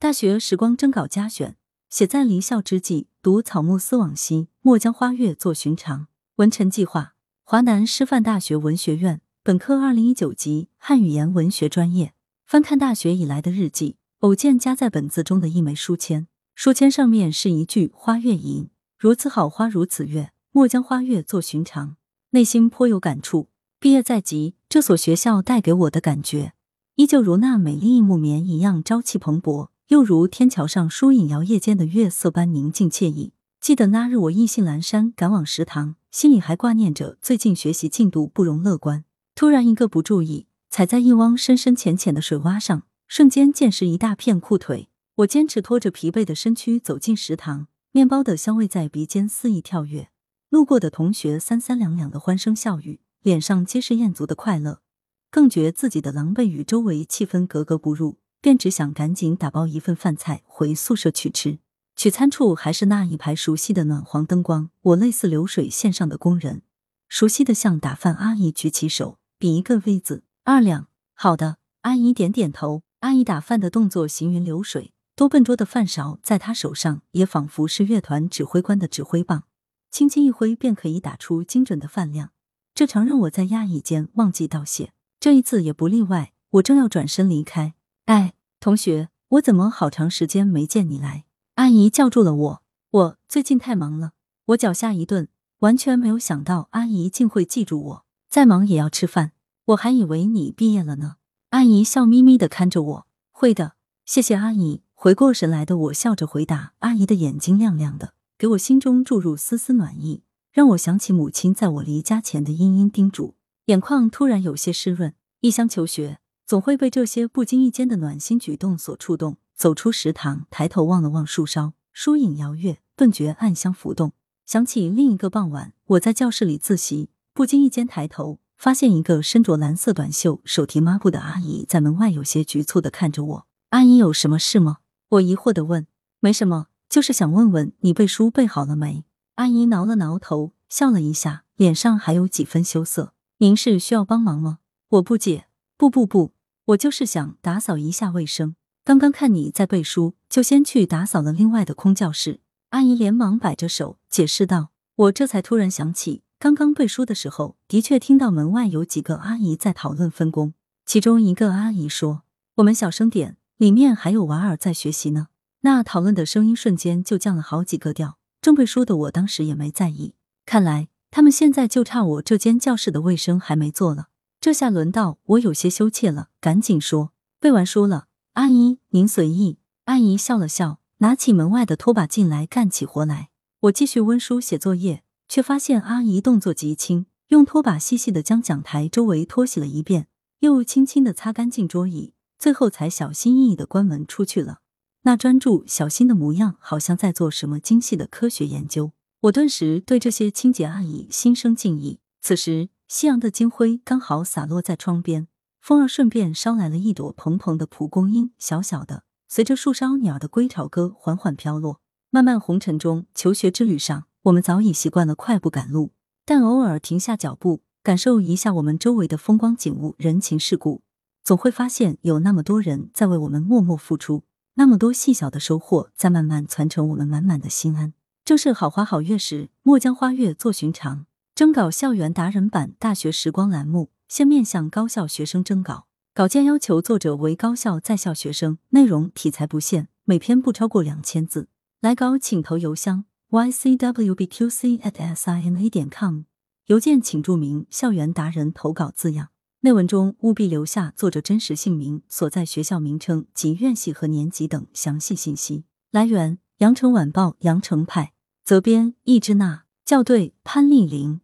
大学时光征稿佳选，写在离校之际，读草木思往昔，莫将花月作寻常。文臣计划，华南师范大学文学院本科二零一九级汉语言文学专业。翻看大学以来的日记，偶见夹在本子中的一枚书签，书签上面是一句花月吟：如此好花如此月，莫将花月作寻常。内心颇有感触。毕业在即，这所学校带给我的感觉，依旧如那美丽木棉一样朝气蓬勃，又如天桥上疏影摇曳间的月色般宁静惬意。记得那日我意兴阑珊赶往食堂，心里还挂念着最近学习进度不容乐观。突然一个不注意，踩在一汪深深浅浅的水洼上，瞬间溅湿一大片裤腿。我坚持拖着疲惫的身躯走进食堂，面包的香味在鼻尖肆意跳跃，路过的同学三三两两的欢声笑语。脸上皆是艳足的快乐，更觉自己的狼狈与周围气氛格格不入，便只想赶紧打包一份饭菜回宿舍去吃。取餐处还是那一排熟悉的暖黄灯光，我类似流水线上的工人，熟悉的向打饭阿姨举起手，比一个 V 字，二两。好的，阿姨点点头。阿姨打饭的动作行云流水，多笨拙的饭勺在她手上也仿佛是乐团指挥官的指挥棒，轻轻一挥便可以打出精准的饭量。这常让我在压抑间忘记道谢，这一次也不例外。我正要转身离开，哎，同学，我怎么好长时间没见你来？阿姨叫住了我。我最近太忙了。我脚下一顿，完全没有想到阿姨竟会记住我。再忙也要吃饭。我还以为你毕业了呢。阿姨笑眯眯的看着我。会的，谢谢阿姨。回过神来的我笑着回答。阿姨的眼睛亮亮的，给我心中注入丝丝暖意。让我想起母亲在我离家前的殷殷叮嘱，眼眶突然有些湿润。一厢求学，总会被这些不经意间的暖心举动所触动。走出食堂，抬头望了望树梢，疏影摇曳，顿觉暗香浮动。想起另一个傍晚，我在教室里自习，不经意间抬头，发现一个身着蓝色短袖、手提抹布的阿姨在门外有些局促的看着我。阿姨有什么事吗？我疑惑的问。没什么，就是想问问你背书背好了没。阿姨挠了挠头，笑了一下，脸上还有几分羞涩。您是需要帮忙吗？我不解。不不不，我就是想打扫一下卫生。刚刚看你在背书，就先去打扫了另外的空教室。阿姨连忙摆着手解释道。我这才突然想起，刚刚背书的时候，的确听到门外有几个阿姨在讨论分工。其中一个阿姨说：“我们小声点，里面还有娃儿在学习呢。”那讨论的声音瞬间就降了好几个调。正背书的我当时也没在意，看来他们现在就差我这间教室的卫生还没做了。这下轮到我有些羞怯了，赶紧说背完书了。阿姨您随意。阿姨笑了笑，拿起门外的拖把进来干起活来。我继续温书写作业，却发现阿姨动作极轻，用拖把细细的将讲台周围拖洗了一遍，又轻轻的擦干净桌椅，最后才小心翼翼的关门出去了。那专注小心的模样，好像在做什么精细的科学研究。我顿时对这些清洁阿姨心生敬意。此时，夕阳的金辉刚好洒落在窗边，风儿顺便捎来了一朵蓬蓬的蒲公英，小小的，随着树梢鸟的归巢歌缓缓飘落。漫漫红尘中，求学之旅上，我们早已习惯了快步赶路，但偶尔停下脚步，感受一下我们周围的风光景物、人情世故，总会发现有那么多人在为我们默默付出。那么多细小的收获，在慢慢传承我们满满的心安。正是好花好月时，莫将花月作寻常。征稿校园达人版大学时光栏目，现面向高校学生征稿。稿件要求作者为高校在校学生，内容题材不限，每篇不超过两千字。来稿请投邮箱 ycwbqc@sina 点 com，邮件请注明“校园达人投稿”字样。内文中务必留下作者真实姓名、所在学校名称及院系和年级等详细信息。来源：羊城晚报羊城派，责编：易之娜，校对：潘丽玲。